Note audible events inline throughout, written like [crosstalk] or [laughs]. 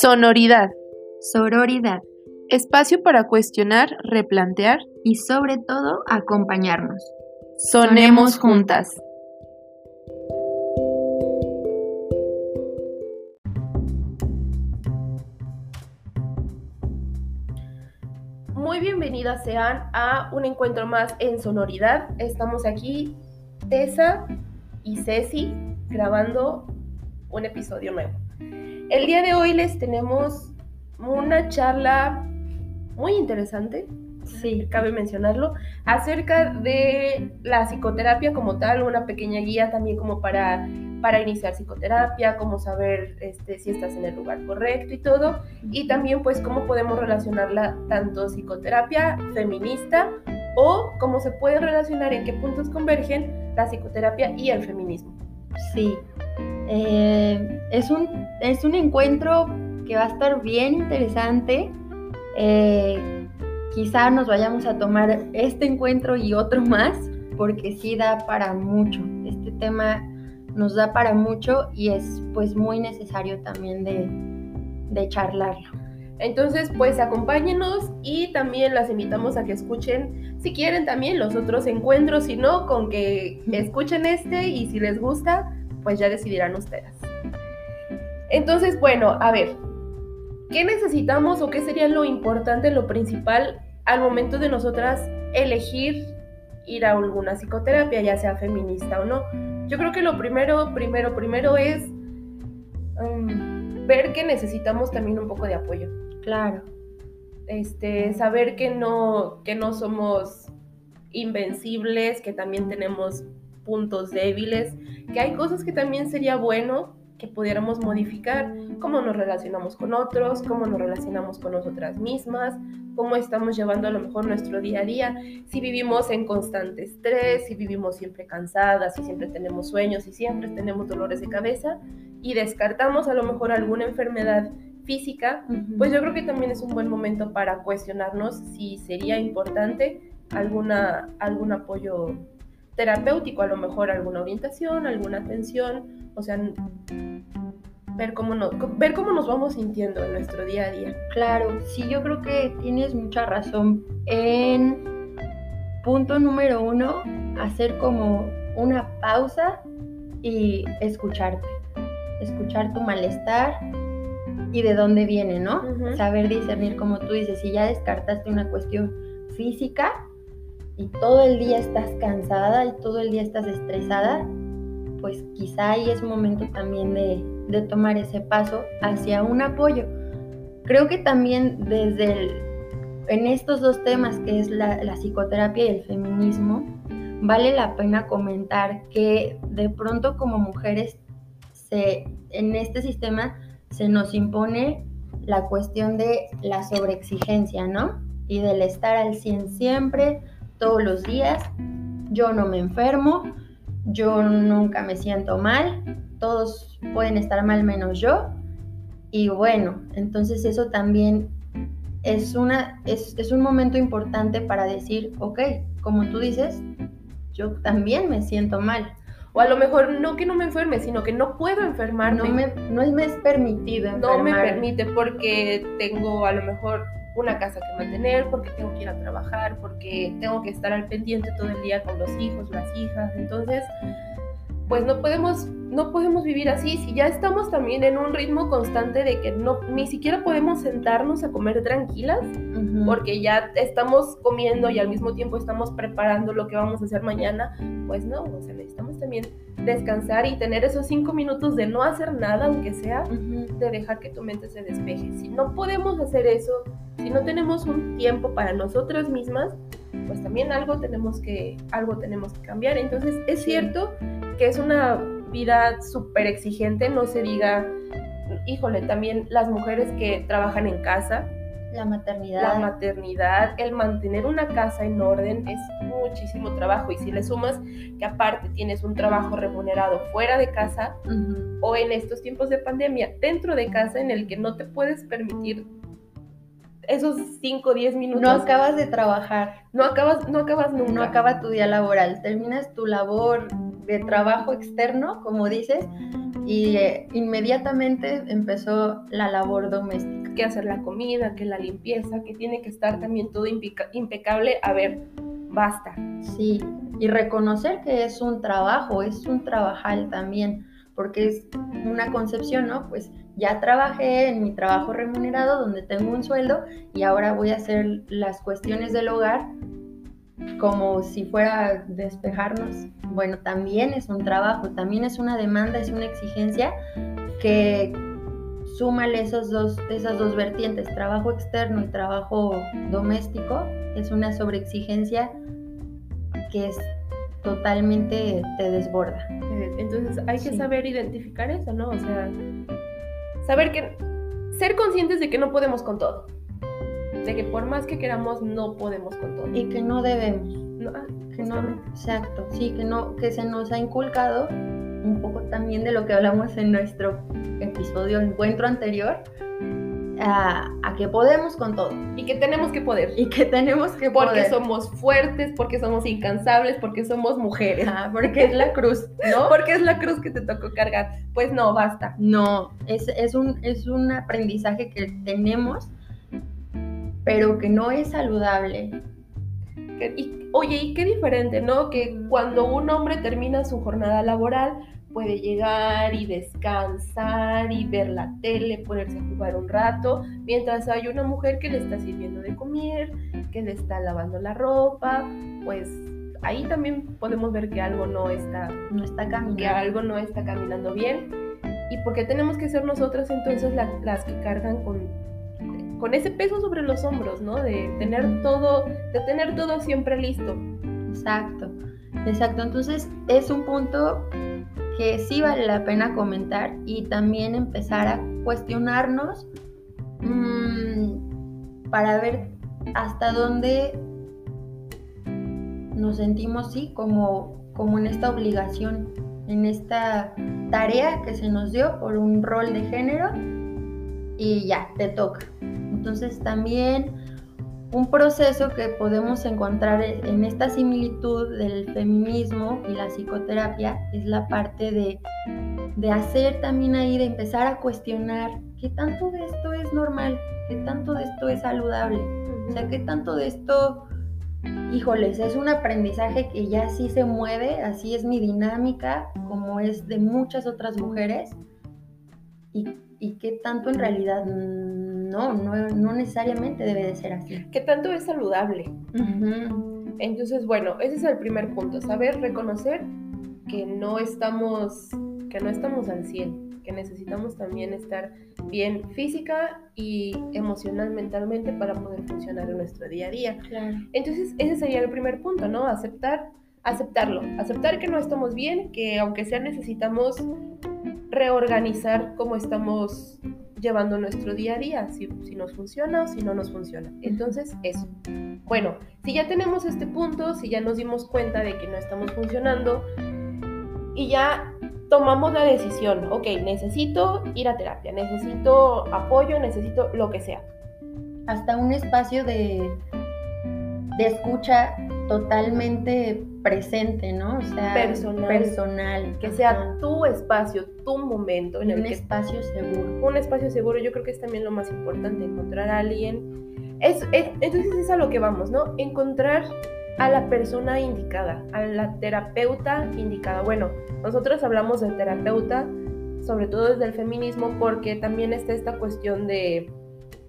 Sonoridad. Sororidad. Espacio para cuestionar, replantear. Y sobre todo, acompañarnos. Sonemos juntas. Muy bienvenidas sean a un encuentro más en Sonoridad. Estamos aquí, Tessa y Ceci, grabando un episodio nuevo. El día de hoy les tenemos una charla muy interesante, Sí. cabe mencionarlo, acerca de la psicoterapia como tal, una pequeña guía también como para, para iniciar psicoterapia, cómo saber este, si estás en el lugar correcto y todo, y también pues cómo podemos relacionarla tanto psicoterapia feminista o cómo se puede relacionar en qué puntos convergen la psicoterapia y el feminismo. Sí. Eh, es, un, es un encuentro que va a estar bien interesante. Eh, quizá nos vayamos a tomar este encuentro y otro más, porque sí da para mucho. Este tema nos da para mucho y es pues muy necesario también de, de charlarlo. Entonces, pues acompáñenos y también las invitamos a que escuchen, si quieren también los otros encuentros, si no, con que escuchen este y si les gusta, pues ya decidirán ustedes. Entonces, bueno, a ver, ¿qué necesitamos o qué sería lo importante, lo principal al momento de nosotras elegir ir a alguna psicoterapia, ya sea feminista o no? Yo creo que lo primero, primero, primero es um, ver que necesitamos también un poco de apoyo. Claro. Este, saber que no, que no somos invencibles, que también tenemos puntos débiles, que hay cosas que también sería bueno que pudiéramos modificar, cómo nos relacionamos con otros, cómo nos relacionamos con nosotras mismas, cómo estamos llevando a lo mejor nuestro día a día, si vivimos en constante estrés, si vivimos siempre cansadas, si siempre tenemos sueños, si siempre tenemos dolores de cabeza y descartamos a lo mejor alguna enfermedad física, pues yo creo que también es un buen momento para cuestionarnos si sería importante alguna, algún apoyo terapéutico, a lo mejor alguna orientación, alguna atención, o sea, ver cómo, no, ver cómo nos vamos sintiendo en nuestro día a día. Claro, sí, yo creo que tienes mucha razón. En punto número uno, hacer como una pausa y escucharte. Escuchar tu malestar y de dónde viene, ¿no? Saber discernir, como tú dices, si ya descartaste una cuestión física y todo el día estás cansada y todo el día estás estresada, pues quizá ahí es momento también de, de tomar ese paso hacia un apoyo. Creo que también desde el, en estos dos temas que es la, la psicoterapia y el feminismo, vale la pena comentar que de pronto como mujeres se, en este sistema se nos impone la cuestión de la sobreexigencia, ¿no? Y del estar al 100 siempre, todos los días. Yo no me enfermo, yo nunca me siento mal, todos pueden estar mal menos yo. Y bueno, entonces eso también es, una, es, es un momento importante para decir, ok, como tú dices, yo también me siento mal. O a lo mejor no que no me enferme, sino que no puedo enfermarme. No me, no me es permitido no me permite porque tengo a lo mejor una casa que mantener, porque tengo que ir a trabajar, porque tengo que estar al pendiente todo el día con los hijos, las hijas. Entonces, pues no podemos, no podemos vivir así. Si ya estamos también en un ritmo constante de que no, ni siquiera podemos sentarnos a comer tranquilas, porque ya estamos comiendo y al mismo tiempo estamos preparando lo que vamos a hacer mañana, pues no, o sea, necesitamos también descansar y tener esos cinco minutos de no hacer nada, aunque sea, de dejar que tu mente se despeje. Si no podemos hacer eso, si no tenemos un tiempo para nosotras mismas, pues también algo tenemos que, algo tenemos que cambiar. Entonces, es cierto que es una vida súper exigente, no se diga, híjole, también las mujeres que trabajan en casa, La maternidad. la maternidad, el mantener una casa en orden es muchísimo trabajo y si le sumas que aparte tienes un trabajo remunerado fuera de casa o en estos tiempos de pandemia dentro de casa en el que no te puedes permitir esos 5 o 10 minutos, No acabas de trabajar, no acabas, no acabas nunca. no acaba tu día laboral, terminas tu labor de trabajo externo, como dices, y eh, inmediatamente empezó la labor doméstica. Que hacer la comida, que la limpieza, que tiene que estar también todo impeca- impecable. A ver, basta. Sí, y reconocer que es un trabajo, es un trabajal también, porque es una concepción, ¿no? Pues ya trabajé en mi trabajo remunerado donde tengo un sueldo y ahora voy a hacer las cuestiones del hogar como si fuera despejarnos. Bueno, también es un trabajo, también es una demanda, es una exigencia que súmale esos dos, esas dos vertientes, trabajo externo y trabajo doméstico, es una sobreexigencia que es totalmente te desborda. Eh, Entonces hay que Sí. saber identificar eso, ¿no? O sea, saber que, ser conscientes de que no podemos con todo. De que por más que queramos, no podemos con todo. Y que no debemos, No, ah, que no, exacto, sí, que no, que se nos ha inculcado un poco también de lo que hablamos en nuestro episodio encuentro anterior, a, a que podemos con todo Y que tenemos que poder. y que tenemos que Porque poder. somos fuertes, porque somos incansables, porque somos mujeres. Ajá, porque es la cruz, ¿no? [laughs] Porque es la cruz que te tocó cargar. Pues no, basta. No, es, es, un, es un aprendizaje que tenemos, pero que no es saludable. Que- y- oye, y qué diferente, ¿no? Que cuando un hombre termina su jornada laboral, puede llegar y descansar y ver la tele, ponerse a jugar un rato, mientras hay una mujer que le está sirviendo de comer, que le está lavando la ropa, pues ahí también podemos ver que algo no está, No está que caminando. algo no está caminando bien. Y porque tenemos que ser nosotras entonces la- las que cargan con, con ese peso sobre los hombros, ¿no? De tener todo, de tener todo siempre listo. Exacto, exacto. Entonces es un punto sí vale la pena comentar y también empezar a cuestionarnos mm, para ver hasta dónde nos sentimos, sí, como, como en esta obligación, en esta tarea que se nos dio por un rol de género y ya, te toca. Entonces también un proceso que podemos encontrar en esta similitud del feminismo y la psicoterapia es la parte de, de hacer también ahí, de empezar a cuestionar qué tanto de esto es normal, qué tanto de esto es saludable, o sea, qué tanto de esto, híjoles, es un aprendizaje que ya sí se mueve, así es mi dinámica, como es de muchas otras mujeres, y, y qué tanto en realidad no, no, no necesariamente debe de ser así. ¿Qué tanto es saludable? Entonces, bueno, ese es el primer punto, saber reconocer que no estamos, que no estamos al 100, que necesitamos también estar bien física y emocional, mentalmente para poder funcionar en nuestro día a día. Claro. Entonces, ese sería el primer punto, ¿no? Aceptar, aceptarlo, aceptar que no estamos bien, que aunque sea necesitamos reorganizar cómo estamos llevando nuestro día a día, si, si nos funciona o si no nos funciona. Entonces, eso. Bueno, si ya tenemos este punto, si ya nos dimos cuenta de que no estamos funcionando y ya tomamos la decisión, ok, necesito ir a terapia, necesito apoyo, necesito lo que sea. Hasta un espacio de, de escucha totalmente presente, ¿no? O sea, Personal. personal. Que sea ajá. tu espacio, tu momento en el un que espacio seguro. un espacio seguro, yo creo que es también lo más importante, encontrar a alguien. Es, es- entonces es a lo que vamos, ¿no? Encontrar a la persona indicada, a la terapeuta indicada. Bueno, nosotros hablamos del terapeuta, sobre todo desde el feminismo, porque también está esta cuestión de,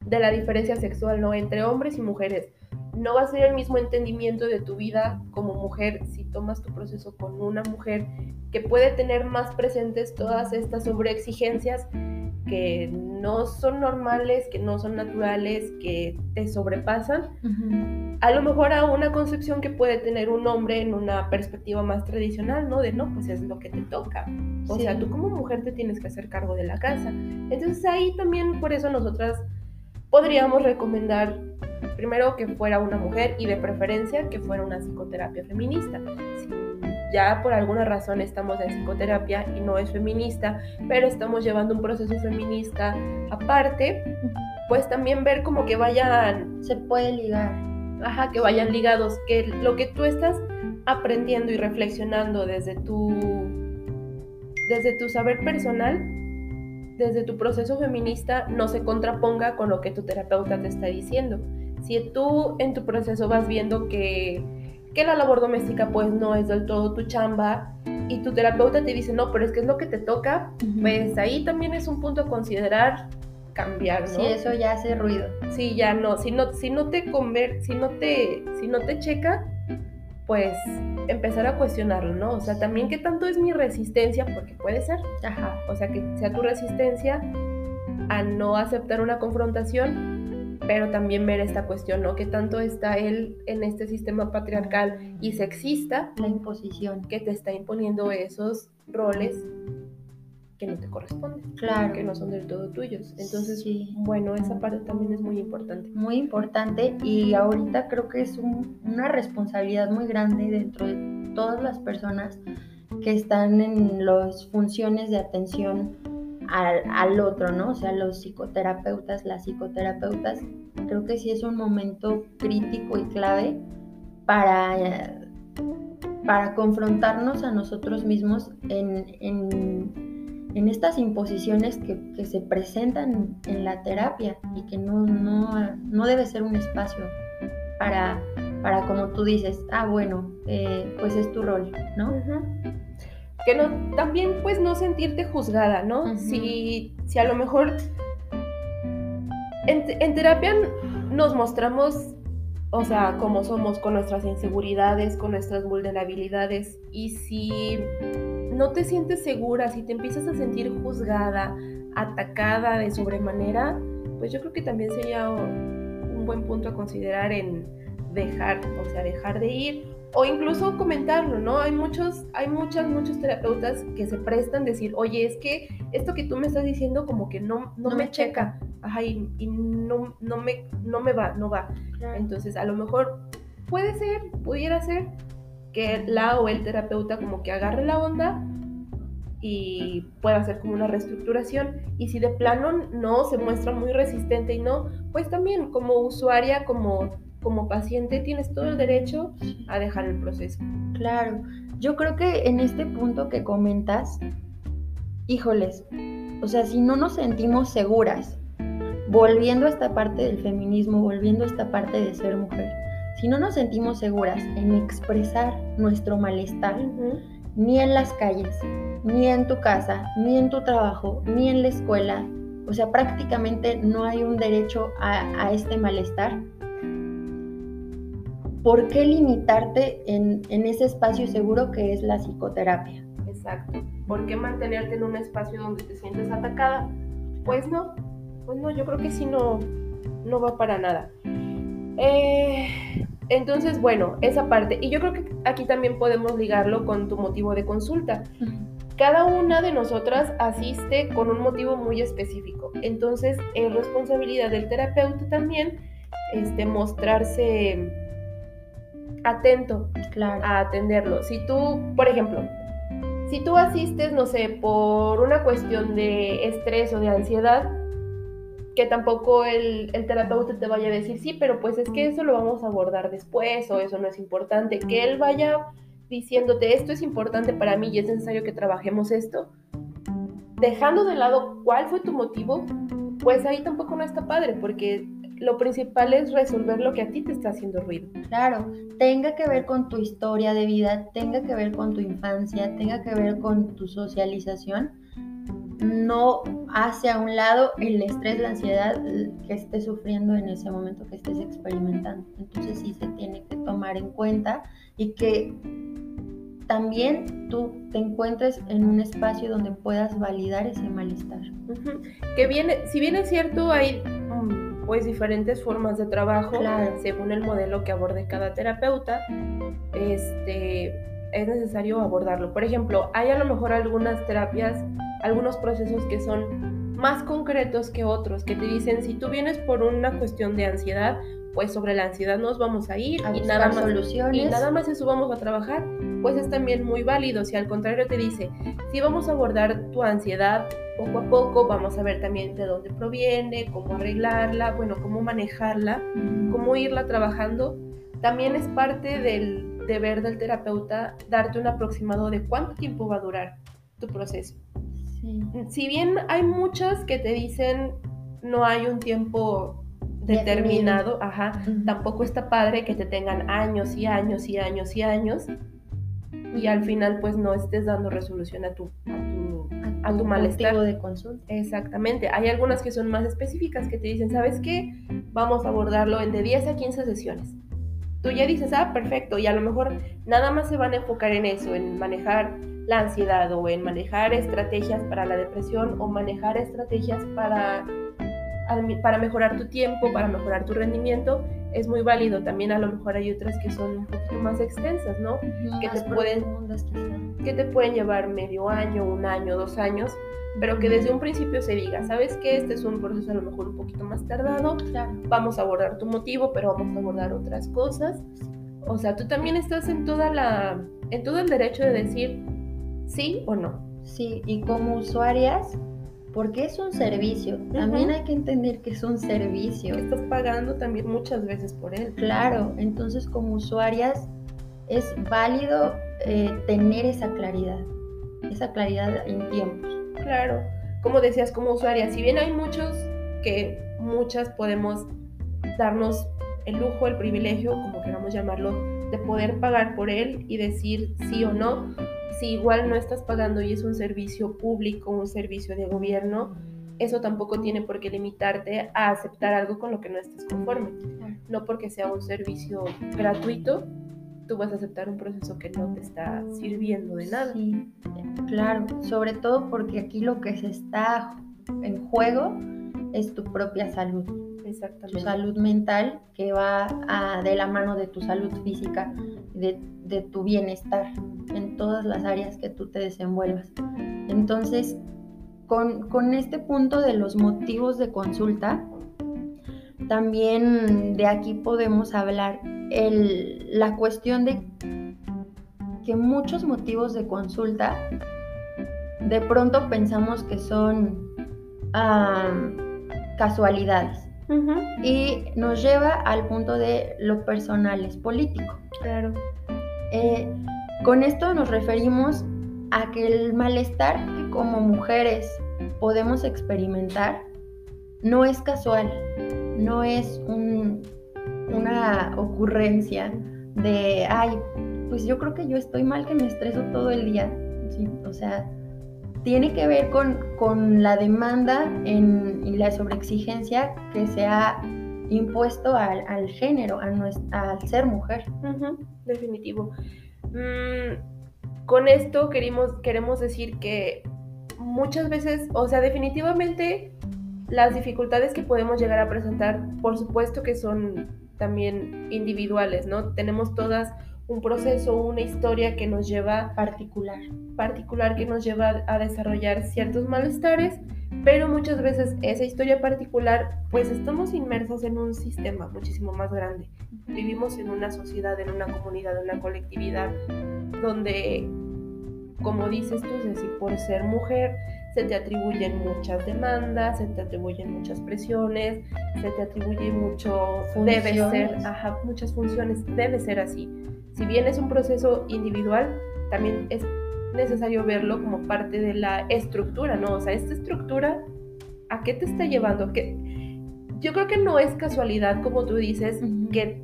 de la diferencia sexual, ¿no? Entre hombres y mujeres. No va a ser el mismo entendimiento de tu vida como mujer si tomas tu proceso con una mujer que puede tener más presentes todas estas sobreexigencias que no son normales, que no son naturales, que te sobrepasan, a lo mejor a una concepción que puede tener un hombre en una perspectiva más tradicional, ¿no? De no, pues es lo que te toca. O Sí. sea, tú como mujer te tienes que hacer cargo de la casa. Entonces ahí también por eso nosotras podríamos recomendar primero que fuera una mujer y de preferencia que fuera una psicoterapia feminista. Si ya por alguna razón estamos en psicoterapia y no es feminista, pero estamos llevando un proceso feminista aparte, pues también ver como que vayan Se puede ligar. Ajá, que vayan ligados, que lo que tú estás aprendiendo y reflexionando desde tu desde tu saber personal, desde tu proceso feminista, no se contraponga con lo que tu terapeuta te está diciendo. Si tú en tu proceso vas viendo que, que la labor doméstica pues no es del todo tu chamba y tu terapeuta te dice, no, pero es que es lo que te toca, pues ahí también es un punto a considerar cambiar, ¿no? Sí, eso ya hace ruido. Sí, ya no, si no, si no te conver si no te, si no te checa, pues empezar a cuestionarlo, ¿no? O sea, también qué tanto es mi resistencia, porque puede ser, Ajá. o sea, que sea tu resistencia a no aceptar una confrontación, pero también ver esta cuestión, ¿no? ¿Qué tanto está él en este sistema patriarcal y sexista La imposición. que te está imponiendo esos roles que no te corresponden, Claro. que no son del todo tuyos? Entonces, Sí. bueno, esa parte también es muy importante. Muy importante y ahorita creo que es un- una responsabilidad muy grande dentro de todas las personas que están en las funciones de atención al, al otro, ¿no? O sea, los psicoterapeutas, las psicoterapeutas, creo que sí es un momento crítico y clave para, para confrontarnos a nosotros mismos en, en- en estas imposiciones que, que se presentan en la terapia y que no, no, no debe ser un espacio para, para, como tú dices, ah, bueno, eh, pues es tu rol, ¿no? Que no, también pues no sentirte juzgada, ¿no? Si, si a lo mejor en, en terapia nos mostramos, o sea, como somos con nuestras inseguridades, con nuestras vulnerabilidades, y si no te sientes segura, si te empiezas a sentir juzgada, atacada de sobremanera, pues yo creo que también sería un buen punto a considerar en dejar, o sea, dejar de ir o incluso comentarlo, ¿no? Hay muchos, hay muchas, muchos terapeutas que se prestan a decir, oye, es que esto que tú me estás diciendo como que no, no, No me me checa, ajá, y, y no, no, me, no me va, no va. Entonces, a lo mejor puede ser, pudiera ser que la o el terapeuta como que agarre la onda y pueda hacer como una reestructuración. Y si de plano no se muestra muy resistente y no, pues también como usuaria, como, como paciente, tienes todo el derecho a dejar el proceso. Claro, yo creo que en este punto que comentas, híjoles, o sea, si no nos sentimos seguras, volviendo a esta parte del feminismo, volviendo a esta parte de ser mujer, si no nos sentimos seguras en expresar nuestro malestar, ni en las calles, ni en tu casa, ni en tu trabajo, ni en la escuela, o sea, prácticamente no hay un derecho a, este malestar. ¿Por qué limitarte en, en ese espacio seguro que es la psicoterapia? Exacto. ¿Por qué mantenerte en un espacio donde te sientes atacada? Pues no, pues no, yo creo que sí no, no va para nada. Eh, entonces, bueno, esa parte. Y yo creo que aquí también podemos ligarlo con tu motivo de consulta. Cada una de nosotras asiste con un motivo muy específico. Entonces, es responsabilidad del terapeuta también este, mostrarse atento Claro. a atenderlo. Si tú, por ejemplo, si tú asistes, no sé, por una cuestión de estrés o de ansiedad, que tampoco el, terapeuta te vaya a decir, sí, pero pues es que eso lo vamos a abordar después o eso no es importante, que él vaya diciéndote, esto es importante para mí y es necesario que trabajemos esto, dejando de lado cuál fue tu motivo, pues ahí tampoco no está padre, porque lo principal es resolver lo que a ti te está haciendo ruido. Claro, tenga que ver con tu historia de vida, tenga que ver con tu infancia, tenga que ver con tu socialización, no hace a un lado el estrés, la ansiedad que estés sufriendo en ese momento que estés experimentando. Entonces sí se tiene que tomar en cuenta y que también tú te encuentres en un espacio donde puedas validar ese malestar. Uh -huh. Que viene, si bien es cierto, hay um, pues diferentes formas de trabajo claro. según el modelo que aborde cada terapeuta, este, es necesario abordarlo. Por ejemplo, hay a lo mejor algunas terapias, algunos procesos que son más concretos que otros, que te dicen, si tú vienes por una cuestión de ansiedad, pues sobre la ansiedad nos vamos a ir a y nada más soluciones y nada más eso vamos a trabajar, pues es también muy válido. Si al contrario te dice, si vamos a abordar tu ansiedad poco a poco, vamos a ver también de dónde proviene, cómo arreglarla, bueno, cómo manejarla, cómo irla trabajando. También es parte del deber del terapeuta darte un aproximado de cuánto tiempo va a durar tu proceso. Sí. Si bien hay muchas que te dicen no hay un tiempo determinado, ajá, Ujú. tampoco está padre que te tengan años y años y años y años y al final pues no estés dando resolución a tu, a tu, a tu malestar. motivo de consulta. Exactamente. Hay algunas que son más específicas que te dicen, ¿sabes qué? Vamos a abordarlo en de 10 a 15 sesiones. Tú ya dices, ah, perfecto, y a lo mejor nada más se van a enfocar en eso, en manejar la ansiedad o en manejar estrategias para la depresión o manejar estrategias para, para mejorar tu tiempo, para mejorar tu rendimiento. Es muy válido. También a lo mejor hay otras que son un poquito más extensas, ¿no? Que te pueden- que te pueden llevar medio año, un año, dos años, pero que desde un principio se diga, ¿sabes qué? Este es un proceso a lo mejor un poquito más tardado, Claro. vamos a abordar tu motivo, pero vamos a abordar otras cosas. O sea, tú también estás en toda la, en todo el derecho de decir sí o no. Sí, y como usuarias, porque es un servicio, también hay que entender que es un servicio. Estás pagando también muchas veces por él. Claro, entonces como usuarias es válido eh, tener esa claridad, esa claridad en tiempos. Claro, como decías, como usuaria, si bien hay muchos que muchas podemos darnos el lujo, el privilegio, como queramos llamarlo, de poder pagar por él y decir sí o no, si igual no estás pagando y es un servicio público, un servicio de gobierno, eso tampoco tiene por qué limitarte a aceptar algo con lo que no estés conforme. No porque sea un servicio gratuito, tú vas a aceptar un proceso que no te está sirviendo de nada. Sí, claro, sobre todo porque aquí lo que se está en juego es tu propia salud, tu Exactamente. salud mental que va a- de la mano de tu salud física, de, de tu bienestar en todas las áreas que tú te desenvuelvas. Entonces, con, con este punto de los motivos de consulta, también de aquí podemos hablar el- la cuestión de que muchos motivos de consulta de pronto pensamos que son casualidades y nos lleva al punto de lo personal es político. Claro. Eh, con esto nos referimos a que el malestar que como mujeres podemos experimentar no es casual, no es un- una ocurrencia de, ay, pues yo creo que yo estoy mal que me estreso todo el día. Sí, o sea, tiene que ver con, con la demanda en- y la sobreexigencia que se ha impuesto al, al género, a nues- al ser mujer. Definitivo. Mm, con esto queremos, queremos decir que muchas veces, o sea, definitivamente las dificultades que podemos llegar a presentar, por supuesto que son también individuales, ¿no? Tenemos todas un proceso, una historia que nos lleva particular. particular que nos lleva a desarrollar ciertos malestares, pero muchas veces esa historia particular, pues estamos inmersos en un sistema muchísimo más grande. Vivimos en una sociedad, en una comunidad, en una colectividad, donde, como dices tú, Ceci, por ser mujer, se te atribuyen muchas demandas, se te atribuyen muchas presiones, se te atribuye mucho, debe ser, ajá, muchas funciones, debe ser así. Si bien es un proceso individual, también es necesario verlo como parte de la estructura, ¿no? O sea, esta estructura, ¿a qué te está llevando? Que yo creo que no es casualidad, como tú dices, que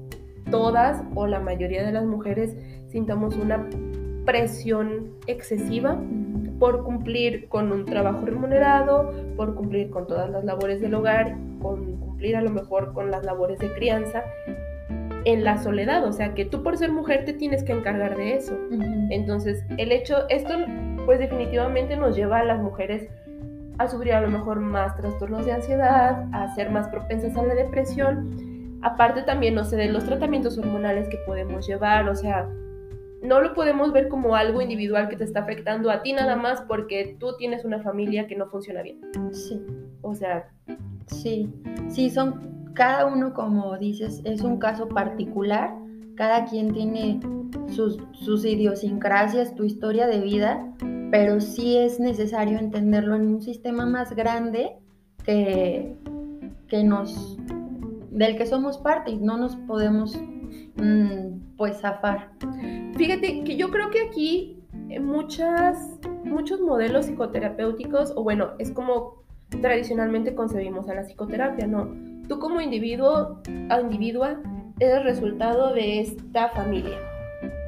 todas o la mayoría de las mujeres sintamos una presión excesiva por cumplir con un trabajo remunerado, por cumplir con todas las labores del hogar, con cumplir a lo mejor con las labores de crianza en la soledad, o sea que tú por ser mujer te tienes que encargar de eso. Entonces, el hecho, esto pues definitivamente nos lleva a las mujeres a sufrir a lo mejor más trastornos de ansiedad, a ser más propensas a la depresión. Aparte también, no sé, de los tratamientos hormonales que podemos llevar, o sea, no lo podemos ver como algo individual que te está afectando a ti nada más porque tú tienes una familia que no funciona bien. Sí, O sea, sí, sí, son, cada uno, como dices, es un caso particular, cada quien tiene sus, idiosincrasias, tu historia de vida, pero sí es necesario entenderlo en un sistema más grande que, que nos, del que somos parte y no nos podemos, mm, pues, zafar. Fíjate que yo creo que aquí eh, muchas muchos modelos psicoterapéuticos, o bueno, es como tradicionalmente concebimos a la psicoterapia, ¿no? Tú como individuo, a individua, eres resultado de esta familia.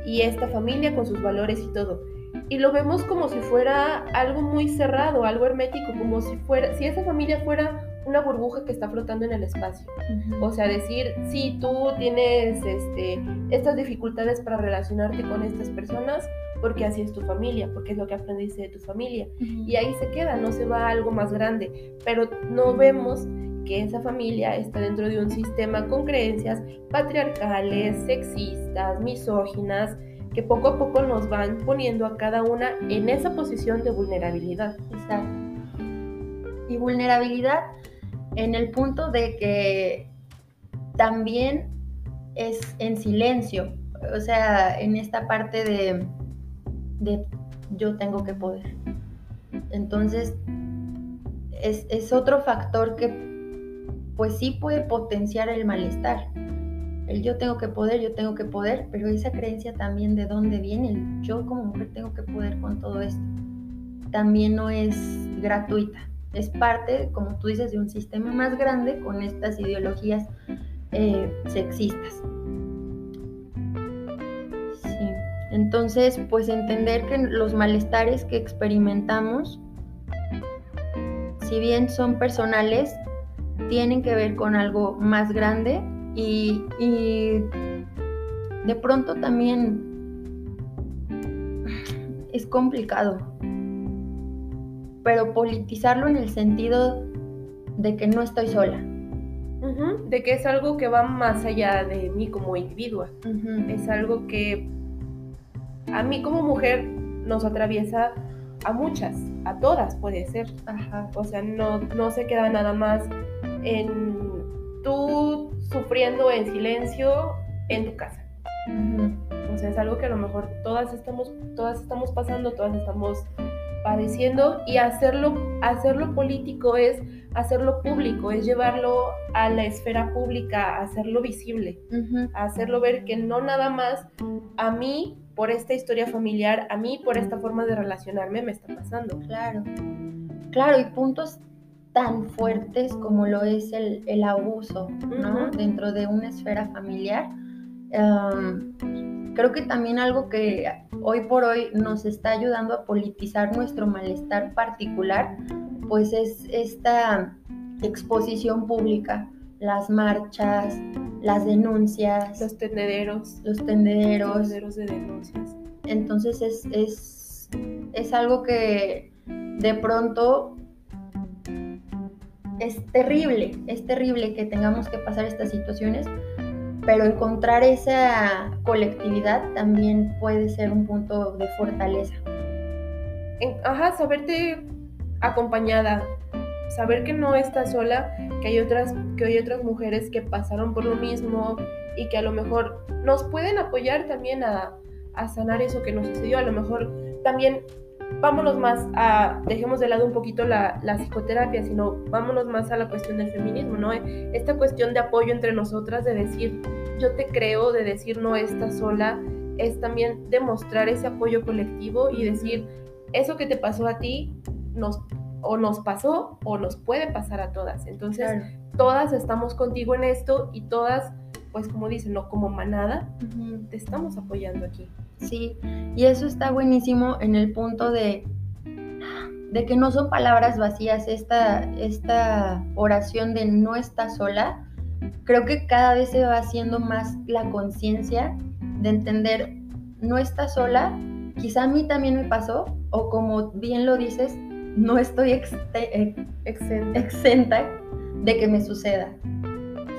Y esta familia con sus valores y todo. Y lo vemos como si fuera algo muy cerrado, algo hermético, como si fuera, si esa familia fuera una burbuja que está flotando en el espacio. O sea, decir, si tú tienes este, estas dificultades para relacionarte con estas personas, porque así es tu familia, porque es lo que aprendiste de tu familia. Y ahí se queda, no se va a algo más grande. Pero no vemos que esa familia está dentro de un sistema con creencias patriarcales, sexistas, misóginas, que poco a poco nos van poniendo a cada una en esa posición de vulnerabilidad. Y vulnerabilidad en el punto de que también es en silencio, o sea, en esta parte de, yo tengo que poder. Entonces, es, es, otro factor que pues sí puede potenciar el malestar. El yo tengo que poder, yo tengo que poder, pero esa creencia también de dónde viene, el yo como mujer tengo que poder con todo esto, también no es gratuita es parte, como tú dices, de un sistema más grande con estas ideologías eh, sexistas. Sí. Entonces, pues entender que los malestares que experimentamos, si bien son personales, tienen que ver con algo más grande y, y de pronto también es complicado pero politizarlo en el sentido de que no estoy sola. de que es algo que va más allá de mí como individua. Es algo que a mí como mujer nos atraviesa a muchas, a todas puede ser. O sea, no, no se queda nada más en tú sufriendo en silencio en tu casa. O sea, es algo que a lo mejor todas estamos, todas estamos pasando, todas estamos padeciendo y hacerlo, hacerlo político es hacerlo público, es llevarlo a la esfera pública, hacerlo visible, hacerlo ver que no nada más a mí por esta historia familiar, a mí por esta forma de relacionarme me está pasando. Claro, claro, y puntos tan fuertes como lo es el, abuso, ¿no? Dentro de una esfera familiar. creo que también algo que hoy por hoy nos está ayudando a politizar nuestro malestar particular, pues es esta exposición pública, las marchas, las denuncias. Los tendederos. Los tendederos. Los tendederos de denuncias. Entonces es, es, es algo que de pronto es terrible, es terrible que tengamos que pasar estas situaciones, pero encontrar esa colectividad también puede ser un punto de fortaleza. Ajá, saberte acompañada, saber que no estás sola, que hay otras, que hay otras mujeres que pasaron por lo mismo y que a lo mejor nos pueden apoyar también a, a sanar eso que nos sucedió. A lo mejor también vámonos más a, dejemos de lado un poquito la, la, psicoterapia, sino vámonos más a la cuestión del feminismo, ¿no? Esta cuestión de apoyo entre nosotras, de decir, yo te creo, de decir, no estás sola, es también demostrar ese apoyo colectivo y decir, eso que te pasó a ti, nos, o nos pasó o nos puede pasar a todas. Entonces, todas estamos contigo en esto y todas, pues como dicen, no como manada, te estamos apoyando aquí. Sí, y eso está buenísimo en el punto de, de que no son palabras vacías, esta, esta oración de no está sola, creo que cada vez se va haciendo más la conciencia de entender, no está sola, quizá a mí también me pasó, o como bien lo dices, no estoy exenta. exenta de que me suceda,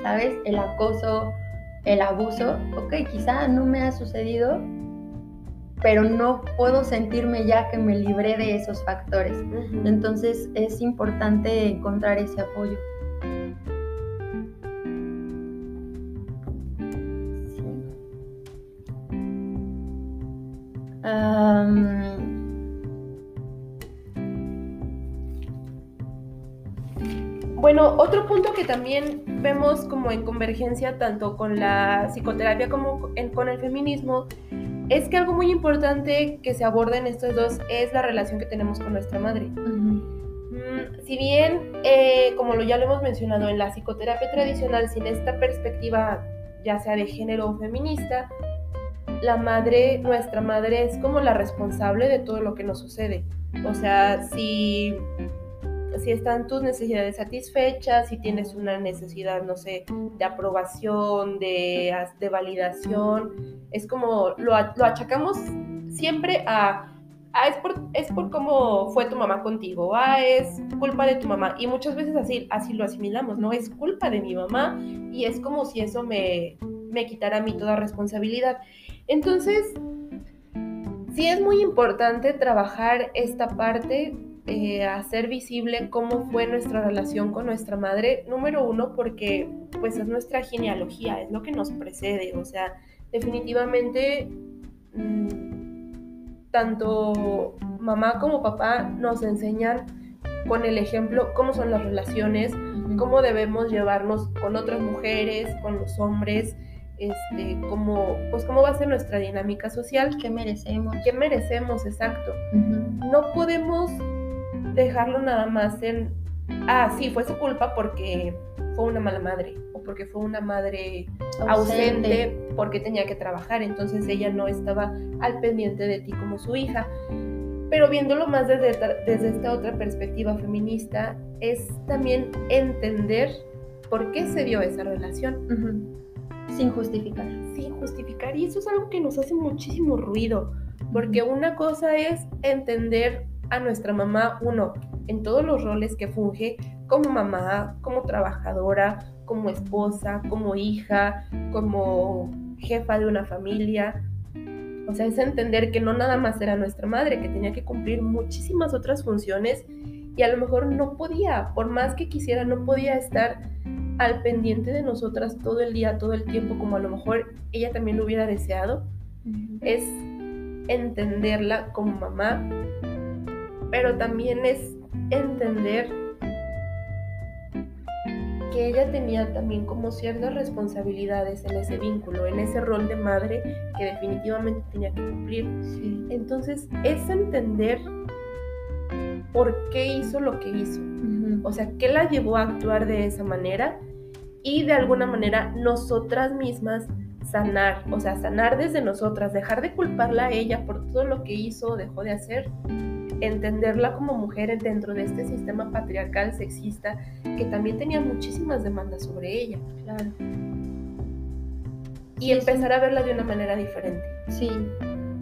¿sabes? El acoso, el abuso, ok, quizá no me ha sucedido, pero no puedo sentirme ya que me libré de esos factores. Entonces es importante encontrar ese apoyo. Bueno, otro punto que también vemos como en convergencia tanto con la psicoterapia como con el feminismo es que algo muy importante que se aborda en estos dos es la relación que tenemos con nuestra madre. Mm, si bien, eh, como lo, ya lo hemos mencionado, en la psicoterapia tradicional, sin esta perspectiva ya sea de género o feminista, la madre, nuestra madre es como la responsable de todo lo que nos sucede. O sea, si, si están tus necesidades satisfechas, si tienes una necesidad, no sé, de aprobación, de, de validación, es como lo, lo achacamos siempre a ah, es por, es por cómo fue tu mamá contigo, ah, es culpa de tu mamá. Y muchas veces así, así lo asimilamos, ¿no? Es culpa de mi mamá y es como si eso me, me quitara a mí toda responsabilidad. Entonces, sí es muy importante trabajar esta parte, eh, hacer visible cómo fue nuestra relación con nuestra madre. Número uno, porque pues es nuestra genealogía, es lo que nos precede. O sea, definitivamente... Mm, tanto mamá como papá nos enseñan con el ejemplo cómo son las relaciones, cómo debemos llevarnos con otras mujeres, con los hombres, este, cómo, pues cómo va a ser nuestra dinámica social. ¿Qué merecemos? ¿Qué merecemos, exacto? No podemos dejarlo nada más en, ah, sí, fue su culpa porque fue una mala madre o porque fue una madre ausente. porque tenía que trabajar, entonces ella no estaba al pendiente de ti como su hija. Pero viéndolo más desde, desde esta otra perspectiva feminista, es también entender por qué se dio esa relación. Sin justificar. Sin justificar. Y eso es algo que nos hace muchísimo ruido, porque una cosa es entender a nuestra mamá, uno, en todos los roles que funge como mamá, como trabajadora, como esposa, como hija, como jefa de una familia. O sea, es entender que no nada más era nuestra madre, que tenía que cumplir muchísimas otras funciones y a lo mejor no podía, por más que quisiera, no podía estar al pendiente de nosotras todo el día, todo el tiempo, como a lo mejor ella también lo hubiera deseado. Es entenderla como mamá, pero también es entender que ella tenía también como ciertas responsabilidades en ese vínculo, en ese rol de madre que definitivamente tenía que cumplir. Entonces, es entender por qué hizo lo que hizo. O sea, qué la llevó a actuar de esa manera y de alguna manera nosotras mismas sanar, o sea, sanar desde nosotras, dejar de culparla a ella por todo lo que hizo o dejó de hacer entenderla como mujer dentro de este sistema patriarcal sexista que también tenía muchísimas demandas sobre ella. Claro. Y empezar a verla de una manera diferente. Sí,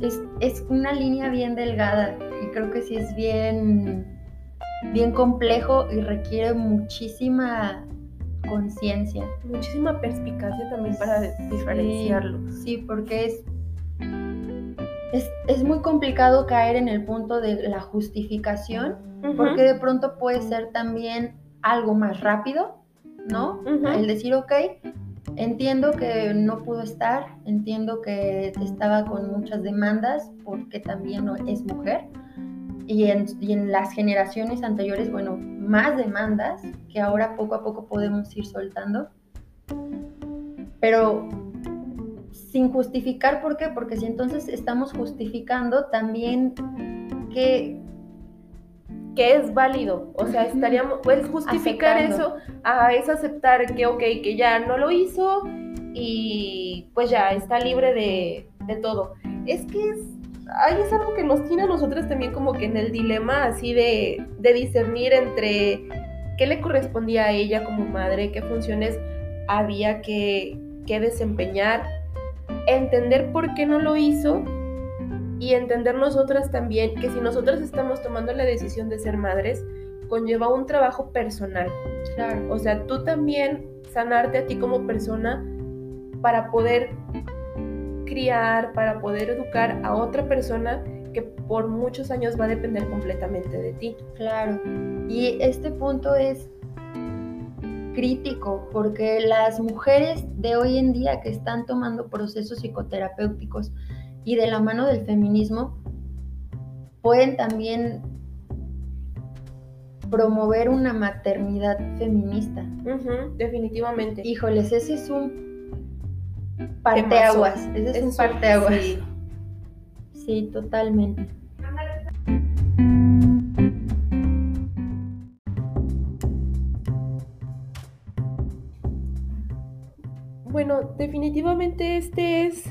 es, es, una línea bien delgada y creo que sí es bien, bien complejo y requiere muchísima conciencia. Muchísima perspicacia también para diferenciarlo. Sí, porque es es, muy complicado caer en el punto de la justificación, porque de pronto puede ser también algo más rápido, ¿no? El decir, ok, entiendo que no pudo estar, entiendo que estaba con muchas demandas, porque también es mujer, y en, y en las generaciones anteriores, bueno, más demandas que ahora poco a poco podemos ir soltando. Pero sin justificar, ¿por qué? Porque si entonces estamos justificando también que que es válido, o sea, estaríamos, puedes justificar eso, a es aceptar que, ok, que ya no lo hizo y pues ya está libre de, de todo. Es que es, ahí es algo que nos tiene a nosotras también como que en el dilema así de, de discernir entre qué le correspondía a ella como madre, qué funciones había que, que desempeñar entender por qué no lo hizo y entender nosotras también que si nosotras estamos tomando la decisión de ser madres, conlleva un trabajo personal. Claro. O sea, tú también sanarte a ti como persona para poder criar, para poder educar a otra persona que por muchos años va a depender completamente de ti. Claro. Y este punto es crítico porque las mujeres de hoy en día que están tomando procesos psicoterapéuticos y de la mano del feminismo pueden también promover una maternidad feminista. definitivamente. Híjoles, ese es un parteaguas. Ese es, un parteaguas. Sí, totalmente. Bueno, definitivamente este es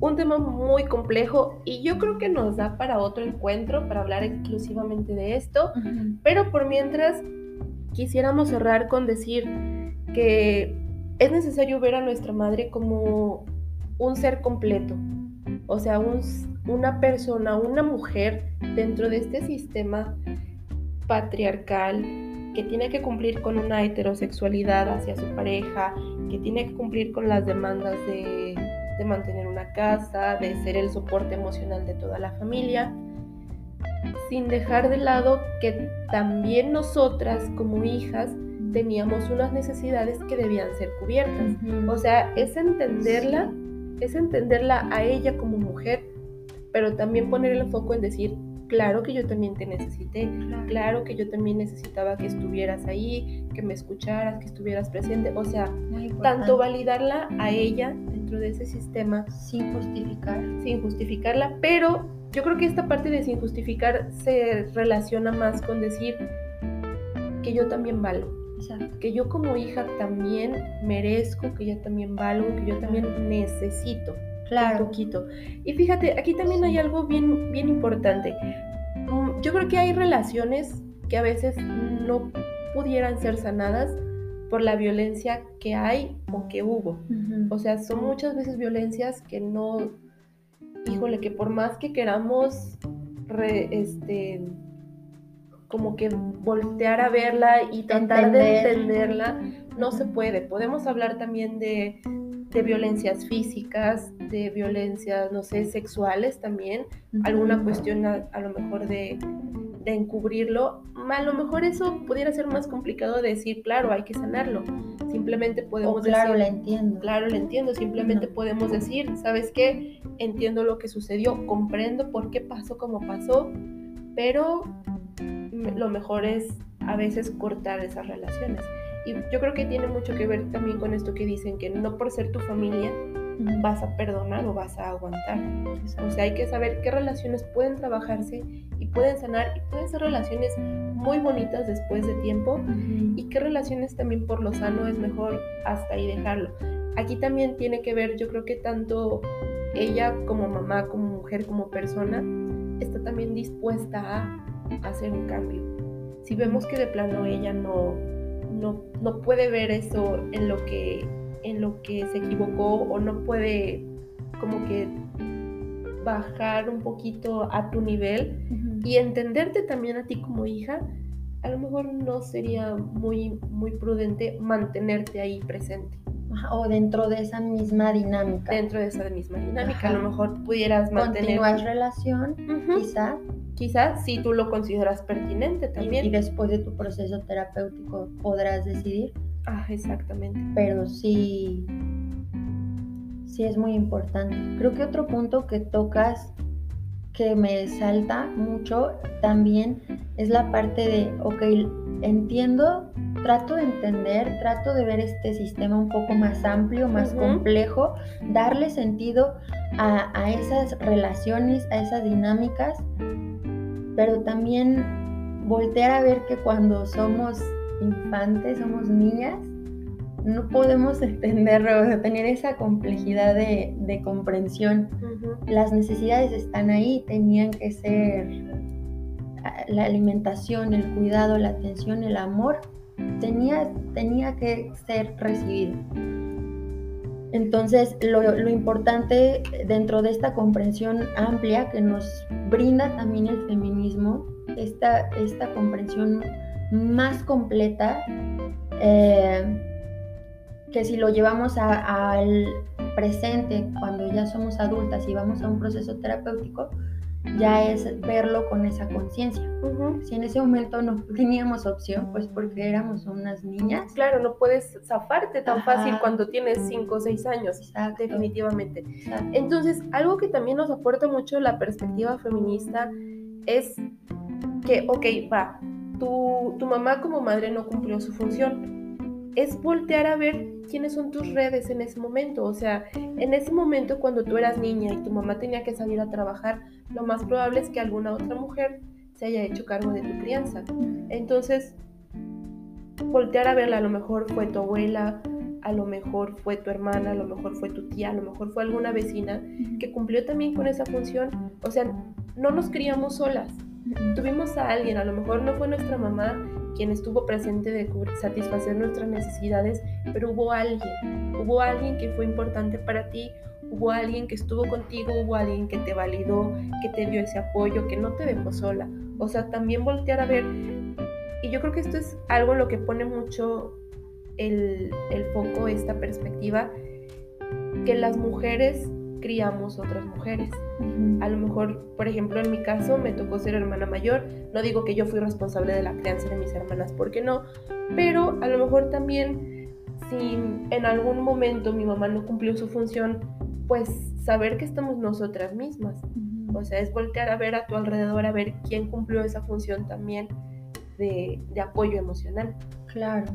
un tema muy complejo y yo creo que nos da para otro encuentro para hablar exclusivamente de esto, pero por mientras quisiéramos cerrar con decir que es necesario ver a nuestra madre como un ser completo, o sea, una persona, una mujer dentro de este sistema patriarcal que tiene que cumplir con una heterosexualidad hacia su pareja, que tiene que cumplir con las demandas de, de mantener una casa, de ser el soporte emocional de toda la familia, sin dejar de lado que también nosotras como hijas teníamos unas necesidades que debían ser cubiertas. O sea, es entenderla, es entenderla a ella como mujer, pero también poner el foco en decir, claro que yo también te necesité, claro, que yo también necesitaba que estuvieras ahí, que me escucharas, que estuvieras presente, o sea, tanto validarla a ella dentro de ese sistema sin justificar, sin justificarla, pero yo creo que esta parte de sin justificar se relaciona más con decir que yo también valgo. Que yo como hija también merezco, que yo también valgo, que yo también necesito claro. un poquito. Y fíjate, aquí también hay algo bien, bien importante. Mm, yo creo que hay relaciones que a veces no pudieran ser sanadas por la violencia que hay o que hubo. O sea, son muchas veces violencias que no, híjole, que por más que queramos este, como que voltear a verla y tratar de entenderla, no se puede. Podemos hablar también de de violencias físicas, de violencias, no sé, sexuales también, alguna cuestión a, lo mejor de, de, encubrirlo, a lo mejor eso pudiera ser más complicado de decir, claro, hay que sanarlo. Simplemente podemos claro, decir, la entiendo. Claro, la entiendo. Simplemente podemos decir, ¿sabes qué? Entiendo lo que sucedió, comprendo por qué pasó como pasó, pero lo mejor es a veces cortar esas relaciones. Y yo creo que tiene mucho que ver también con esto que dicen, que no por ser tu familia vas a perdonar o vas a aguantar. O sea, hay que saber qué relaciones pueden trabajarse y pueden sanar y pueden ser relaciones muy bonitas después de tiempo y qué relaciones también por lo sano es mejor hasta ahí dejarlo. Aquí también tiene que ver, yo creo que tanto ella como mamá, como mujer, como persona, está también dispuesta a hacer un cambio. Si vemos que de plano ella no, no, puede ver eso en lo que en lo que se equivocó o no puede como que bajar un poquito a tu nivel y entenderte también a ti como hija, a lo mejor no sería muy, muy prudente mantenerte ahí presente. O dentro de esa misma dinámica. Dentro de esa misma dinámica, a lo mejor pudieras mantener... Continuar relación, quizá, quizás si tú lo consideras pertinente también. Y, después de tu proceso terapéutico podrás decidir. Ah, exactamente. Pero sí, sí es muy importante. Creo que otro punto que tocas que me salta mucho también es la parte de, ok, entiendo, trato de entender, trato de ver este sistema un poco más amplio, más complejo, darle sentido a, a, esas relaciones, a esas dinámicas, pero también voltear a ver que cuando somos infantes, somos niñas, no podemos [laughs] entender o tener esa complejidad de, comprensión. Las necesidades están ahí, tenían que ser ah, la alimentación, el cuidado, la atención, el amor, tenía, tenía que ser recibido. Entonces, lo, importante dentro de esta comprensión amplia que nos brinda también el feminismo, esta, esta comprensión más completa, eh, que si lo llevamos al presente, cuando ya somos adultas y vamos a un proceso terapéutico, ya es verlo con esa conciencia. Si en ese momento no [laughs] teníamos opción, pues porque éramos unas niñas. Claro, no puedes zafarte tan fácil cuando tienes 5 o 6 años, definitivamente. Entonces, algo que también nos aporta mucho la perspectiva feminista es que, ok, va, tu, tu mamá como madre no cumplió su función es voltear a ver quiénes son tus redes en ese momento. O sea, en ese momento cuando tú eras niña y tu mamá tenía que salir a trabajar, lo más probable es que alguna otra mujer se haya hecho cargo de tu crianza. Entonces, voltear a verla, a lo mejor fue tu abuela, a lo mejor fue tu hermana, a lo mejor fue tu tía, a lo mejor fue alguna vecina que cumplió también con esa función. O sea, no nos criamos solas. Tuvimos a alguien, a lo mejor no fue nuestra mamá quien estuvo presente de satisfacer nuestras necesidades, pero hubo alguien, hubo alguien que fue importante para ti, hubo alguien que estuvo contigo, hubo alguien que te validó, que te dio ese apoyo, que no te dejó sola. O sea, también voltear a ver, y yo creo que esto es algo lo que pone mucho el, el foco, esta perspectiva, que las mujeres criamos otras mujeres. A lo mejor, por ejemplo, en mi caso me tocó ser hermana mayor. No digo que yo fui responsable de la crianza de mis hermanas, porque no. Pero a lo mejor también, si en algún momento mi mamá no cumplió su función, pues saber que estamos nosotras mismas. O sea, es voltear a ver a tu alrededor, a ver quién cumplió esa función también de, de apoyo emocional. Claro,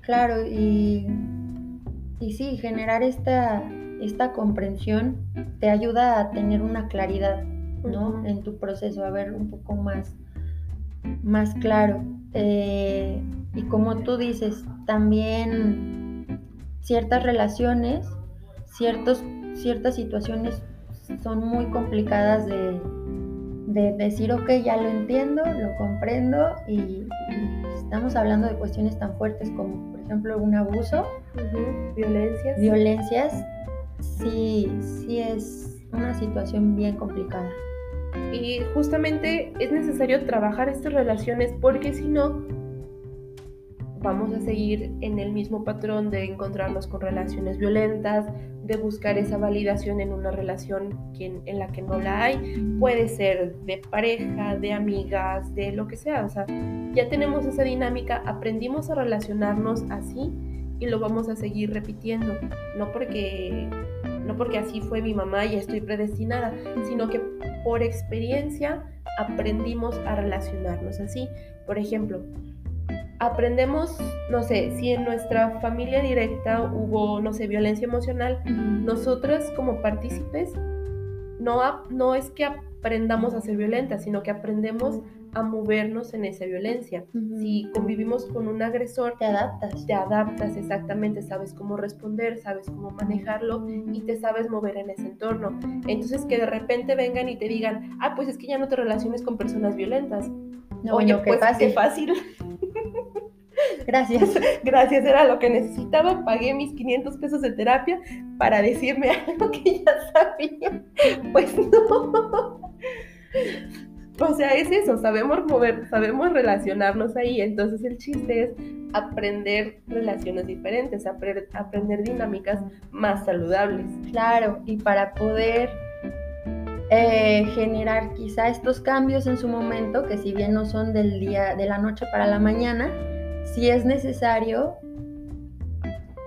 claro, y, y sí, generar esta esta comprensión te ayuda a tener una claridad, ¿no? En tu proceso, a ver un poco más, más claro. Eh, y como tú dices, también ciertas relaciones, ciertos, ciertas situaciones son muy complicadas de, decir, ok, ya lo entiendo, lo comprendo y, estamos hablando de cuestiones tan fuertes como, por ejemplo, un abuso, violencias. Violencias sí, sí es una situación bien complicada. Y justamente es necesario trabajar estas relaciones porque si no, vamos a seguir en el mismo patrón de encontrarnos con relaciones violentas, de buscar esa validación en una relación en la que no la hay. Puede ser de pareja, de amigas, de lo que sea. O sea, ya tenemos esa dinámica, aprendimos a relacionarnos así y lo vamos a seguir repitiendo. No porque no porque así fue mi mamá y estoy predestinada, sino que por experiencia aprendimos a relacionarnos así. Por ejemplo, aprendemos, no sé, si en nuestra familia directa hubo, no sé, violencia emocional, nosotras como partícipes, no, no es que aprendamos a ser violentas, sino que aprendemos a movernos en esa violencia. Si convivimos con un agresor, te adaptas. Te adaptas exactamente, sabes cómo responder, sabes cómo manejarlo y te sabes mover en ese entorno. Entonces que de repente vengan y te digan, ah, pues es que ya no te relaciones con personas violentas. No, Oye, pues fácil. qué [laughs] fácil. Gracias. [laughs] Gracias, era lo que necesitaba. Pagué mis 500 pesos de terapia para decirme [laughs] algo que ya sabía. Pues no. O sea, es eso, sabemos mover, sabemos relacionarnos ahí. Entonces el chiste es aprender relaciones diferentes, aprender, dinámicas más saludables. Claro, y para poder eh, generar quizá estos cambios en su momento, que si bien no son del día, de la noche para la mañana, sí es necesario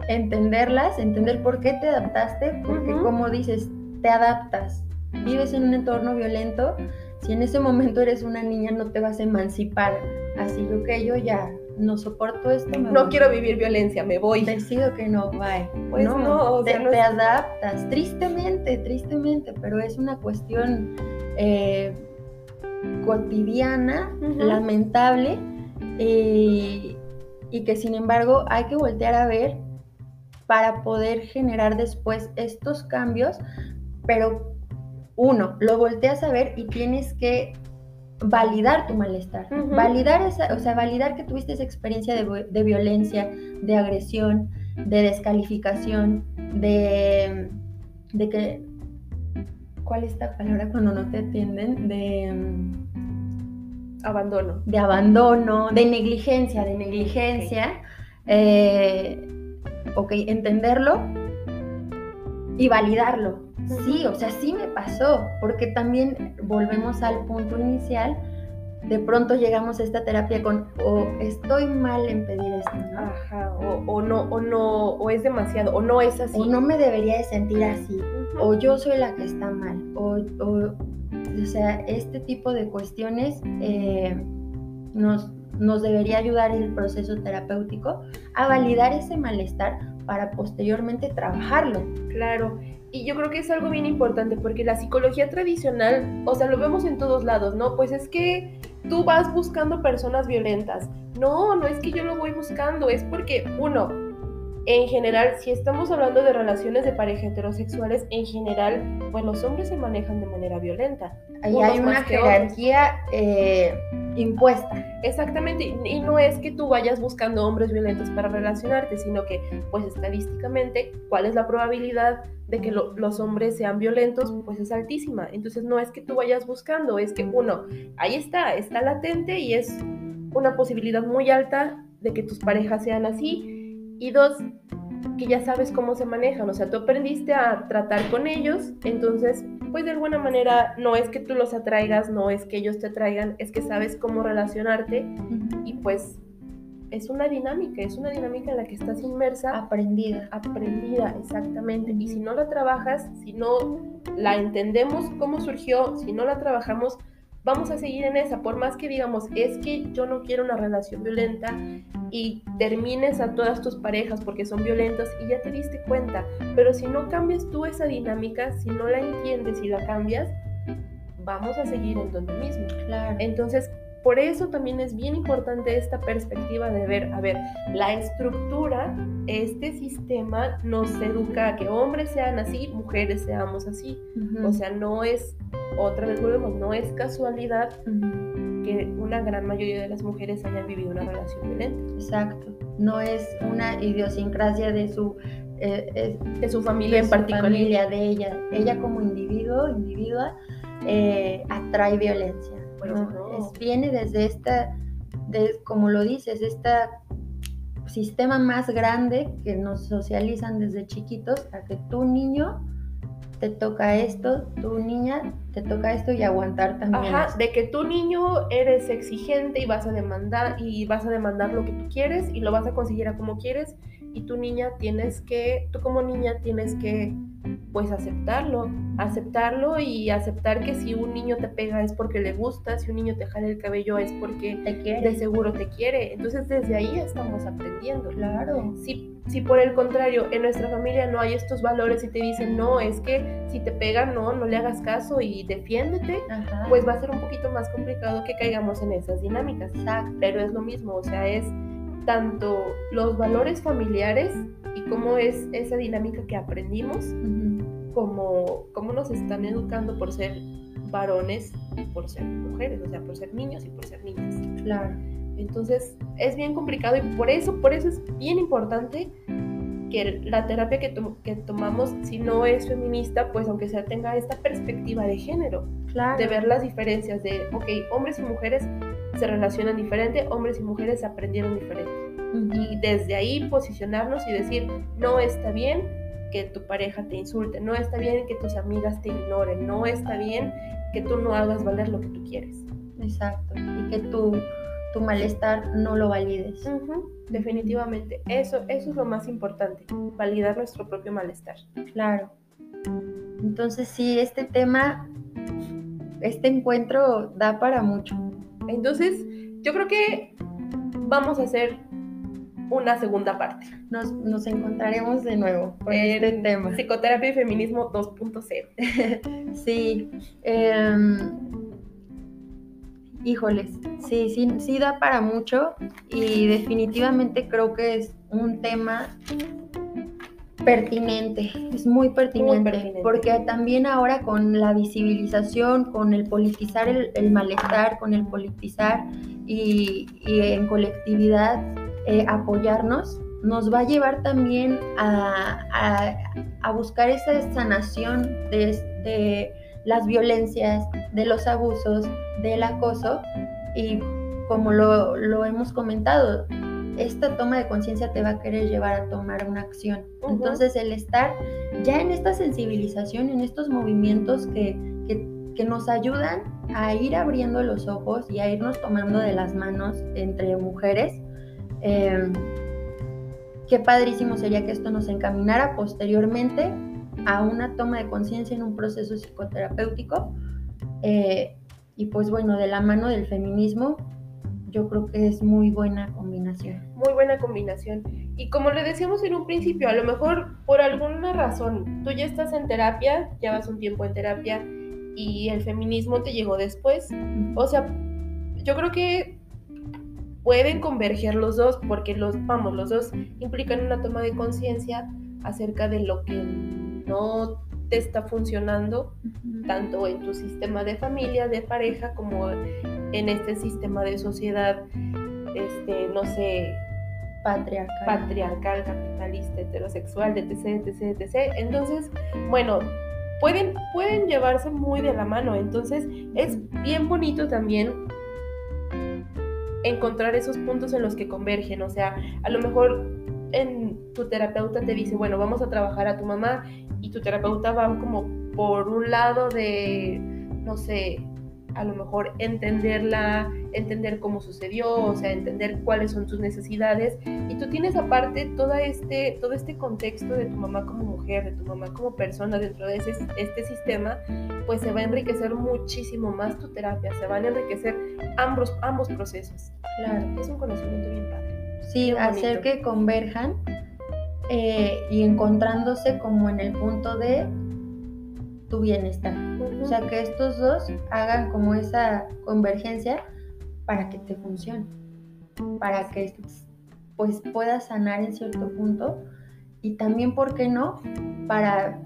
entenderlas, entender por qué te adaptaste, porque como dices, te adaptas. Vives en un entorno violento, si en ese momento eres una niña, no te vas a emancipar. Así yo que yo ya no soporto esto. no quiero vivir violencia, me voy. Decido que no, bye. Pues no, te, adaptas, tristemente, tristemente, pero es una cuestión eh, cotidiana, lamentable, y que sin embargo hay que voltear a ver para poder generar después estos cambios, pero uno, lo volteas a ver y tienes que validar tu malestar, validar esa, o sea, validar que tuviste esa experiencia de, violencia, de agresión, de descalificación, de, de que, ¿cuál es esta palabra cuando no te atienden? De mm, abandono. De abandono, de negligencia, de negligencia. Eh, ok, entenderlo y validarlo. Sí, o sea, sí me pasó, porque también volvemos al punto inicial, de pronto llegamos a esta terapia con o estoy mal en pedir esto, ¿no? Ajá, o, no, o no, o es demasiado, o no es así. O no me debería de sentir así, o yo soy la que está mal, o, o, sea, este tipo de cuestiones eh, nos, nos debería ayudar el proceso terapéutico a validar ese malestar para posteriormente trabajarlo. Claro, y yo creo que es algo bien importante porque la psicología tradicional, o sea, lo vemos en todos lados, ¿no? Pues es que tú vas buscando personas violentas. No, no es que yo lo voy buscando, es porque, uno, en general, si estamos hablando de relaciones de pareja heterosexuales, en general, pues los hombres se manejan de manera violenta. Ahí hay una jerarquía eh, impuesta. Exactamente, y no es que tú vayas buscando hombres violentos para relacionarte, sino que, pues estadísticamente, ¿cuál es la probabilidad de que los hombres sean violentos? Pues es altísima. Entonces no es que tú vayas buscando, es que uno, ahí está, está latente y es una posibilidad muy alta de que tus parejas sean así y dos, que ya sabes cómo se manejan, o sea, tú aprendiste a tratar con ellos, entonces, pues de alguna manera no es que tú los atraigas, no es que ellos te atraigan, es que sabes cómo relacionarte y pues es una dinámica, es una dinámica en la que estás inmersa. Aprendida. Aprendida, exactamente. Y si no la trabajas, si no la entendemos cómo surgió, si no la trabajamos, vamos a seguir en esa, por más que digamos, es que yo no quiero una relación violenta y termines a todas tus parejas porque son violentas y ya te diste cuenta, pero si no cambias tú esa dinámica, si no la entiendes y la cambias, vamos a seguir en donde mismo. Claro. Entonces, por eso también es bien importante esta perspectiva de ver, a ver, la estructura, este sistema nos educa a que hombres sean así, mujeres seamos así. O sea, no es, otra vez volvemos, no es casualidad que una gran mayoría de las mujeres hayan vivido una relación violenta. Exacto. No es una idiosincrasia de su eh, de su familia en particular. familia de ella. Ella como individuo, individua, eh, atrae violencia viene desde esta, como lo dices, este sistema más grande que nos socializan desde chiquitos a que tu niño te toca esto, tu niña te toca esto y aguantar también. Ajá, de que tu niño eres exigente y vas a demandar y vas a demandar lo que tú quieres y lo vas a conseguir a como quieres y tu niña tienes que, tú como niña tienes que pues aceptarlo, aceptarlo y aceptar que si un niño te pega es porque le gusta, si un niño te jala el cabello es porque de seguro te quiere. Entonces desde ahí estamos aprendiendo. Claro. Si, si por el contrario en nuestra familia no hay estos valores y te dicen, no, es que si te pegan, no, no le hagas caso y defiéndete, pues va a ser un poquito más complicado que caigamos en esas dinámicas. Pero es lo mismo, o sea, es tanto los valores familiares y cómo es esa dinámica que aprendimos, como cómo nos están educando por ser varones y por ser mujeres, o sea, por ser niños y por ser niñas. Claro. Entonces es bien complicado y por eso, por eso es bien importante que la terapia que, que tomamos, si no es feminista, pues aunque sea tenga esta perspectiva de género, claro. de ver las diferencias de, ok, hombres y mujeres se relacionan diferente, hombres y mujeres aprendieron diferente. Y desde ahí posicionarnos y decir, no está bien que tu pareja te insulte, no está bien que tus amigas te ignoren, no está bien que tú no hagas valer lo que tú quieres. Exacto, y que tu, tu malestar no lo valides. Definitivamente, eso, eso es lo más importante, validar nuestro propio malestar. Claro. Entonces sí, este tema, este encuentro da para mucho. Entonces, yo creo que vamos a hacer una segunda parte. Nos, encontraremos de nuevo con este tema. Psicoterapia y feminismo 2.0. sí. Em, híjoles, sí, sí, sí da para mucho y definitivamente creo que es un tema pertinente, es muy pertinente, porque también ahora con la visibilización, con el politizar el, malestar, con el politizar y, en colectividad eh, apoyarnos, nos va a llevar también a, buscar esa sanación de, de, las violencias, de los abusos, del acoso y como lo, lo hemos comentado, esta toma de conciencia te va a querer llevar a tomar una acción. Entonces el estar ya en esta sensibilización, en estos movimientos que, nos ayudan a ir abriendo los ojos y a irnos tomando de las manos entre mujeres, em, qué padrísimo sería que esto nos encaminara posteriormente a una toma de conciencia en un proceso psicoterapéutico. Eh, y pues bueno, de la mano del feminismo, yo creo que es muy buena combinación. Muy buena combinación. Y como le decíamos en un principio, a lo mejor por alguna razón, tú ya estás en terapia, llevas un tiempo en terapia y el feminismo te llegó después. O sea, yo creo que pueden converger los dos porque los, vamos, los dos implican una toma de conciencia acerca de lo que no te está funcionando tanto en tu sistema de familia, de pareja, como en este sistema de sociedad, este, no sé, patriarcal, patriarcal capitalista, heterosexual, etc, etc, etc. Entonces, bueno, pueden, pueden llevarse muy de la mano. Entonces, es bien bonito también encontrar esos puntos en los que convergen. O sea, a lo mejor en tu terapeuta te dice, bueno, vamos a trabajar a tu mamá y tu terapeuta va como por un lado de, no sé, a lo mejor entenderla, entender cómo sucedió, o sea, entender cuáles son tus necesidades. Y tú tienes aparte todo este, todo este contexto de tu mamá como mujer, de tu mamá como persona dentro de ese, este sistema, pues se va a enriquecer muchísimo más tu terapia, se van a enriquecer ambos, ambos procesos. Claro, es un conocimiento bien padre. Sí, hacer que converjan eh, y encontrándose como en el punto de tu bienestar. O sea, que estos dos hagan como esa convergencia para que te funcione, para que pues puedas sanar en cierto punto y también, ¿por qué no? Para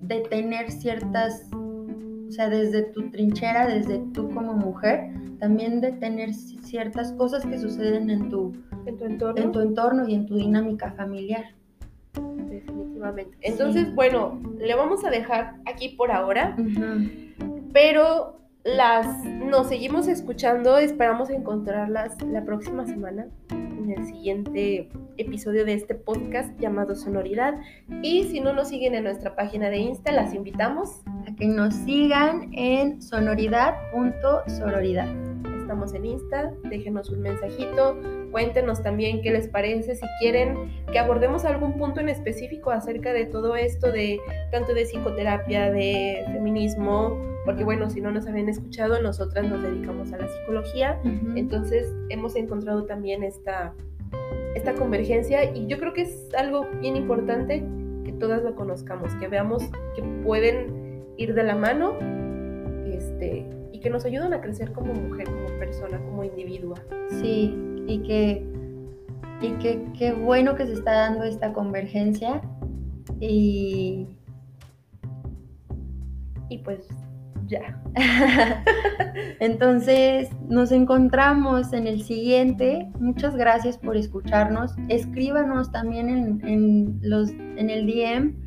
detener ciertas, o sea, desde tu trinchera, desde tú como mujer, también detener ciertas cosas que suceden en tu, en tu entorno, en tu entorno y en tu dinámica familiar. Definitivamente. Entonces, bueno, le vamos a dejar aquí por ahora, pero las nos seguimos escuchando, esperamos encontrarlas la próxima semana en el siguiente episodio de este podcast llamado Sonoridad. Y si no nos siguen en nuestra página de Insta, las invitamos a que nos sigan en sonoridad.sororidad estamos en Insta, déjenos un mensajito, cuéntenos también qué les parece, si quieren que abordemos algún punto en específico acerca de todo esto, de tanto de psicoterapia, de feminismo, porque bueno, si no nos habían escuchado, nosotras nos dedicamos a la psicología, entonces hemos encontrado también esta, esta convergencia y yo creo que es algo bien importante que todas lo conozcamos, que veamos que pueden ir de la mano, este, y que nos ayudan a crecer como mujer, como persona, como individua. Sí, y que, y que qué bueno que se está dando esta convergencia y, y pues ya. [laughs] Entonces nos encontramos en el siguiente. Muchas gracias por escucharnos. Escríbanos también en, en los, en el DM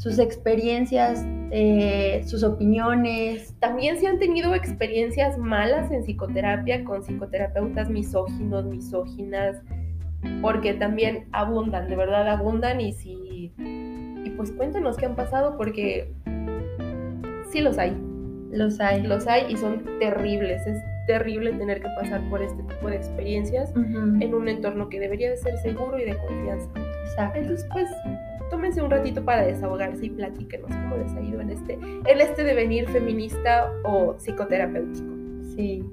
sus experiencias, eh, sus opiniones. También si han tenido experiencias malas en psicoterapia con psicoterapeutas misóginos, misóginas, porque también abundan, de verdad abundan y si... Y pues cuéntenos qué han pasado porque sí los hay. Los hay. Los hay y son terribles. Es terrible tener que pasar por este tipo de experiencias en un entorno que debería de ser seguro y de confianza. Exacto. Entonces, pues tómense un ratito para desahogarse y platíquenos cómo les ha ido en este, en este devenir feminista o psicoterapéutico. Sí.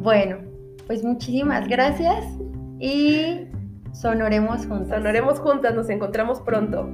Bueno, pues muchísimas gracias y sonoremos juntas. Sonoremos juntas, nos encontramos pronto.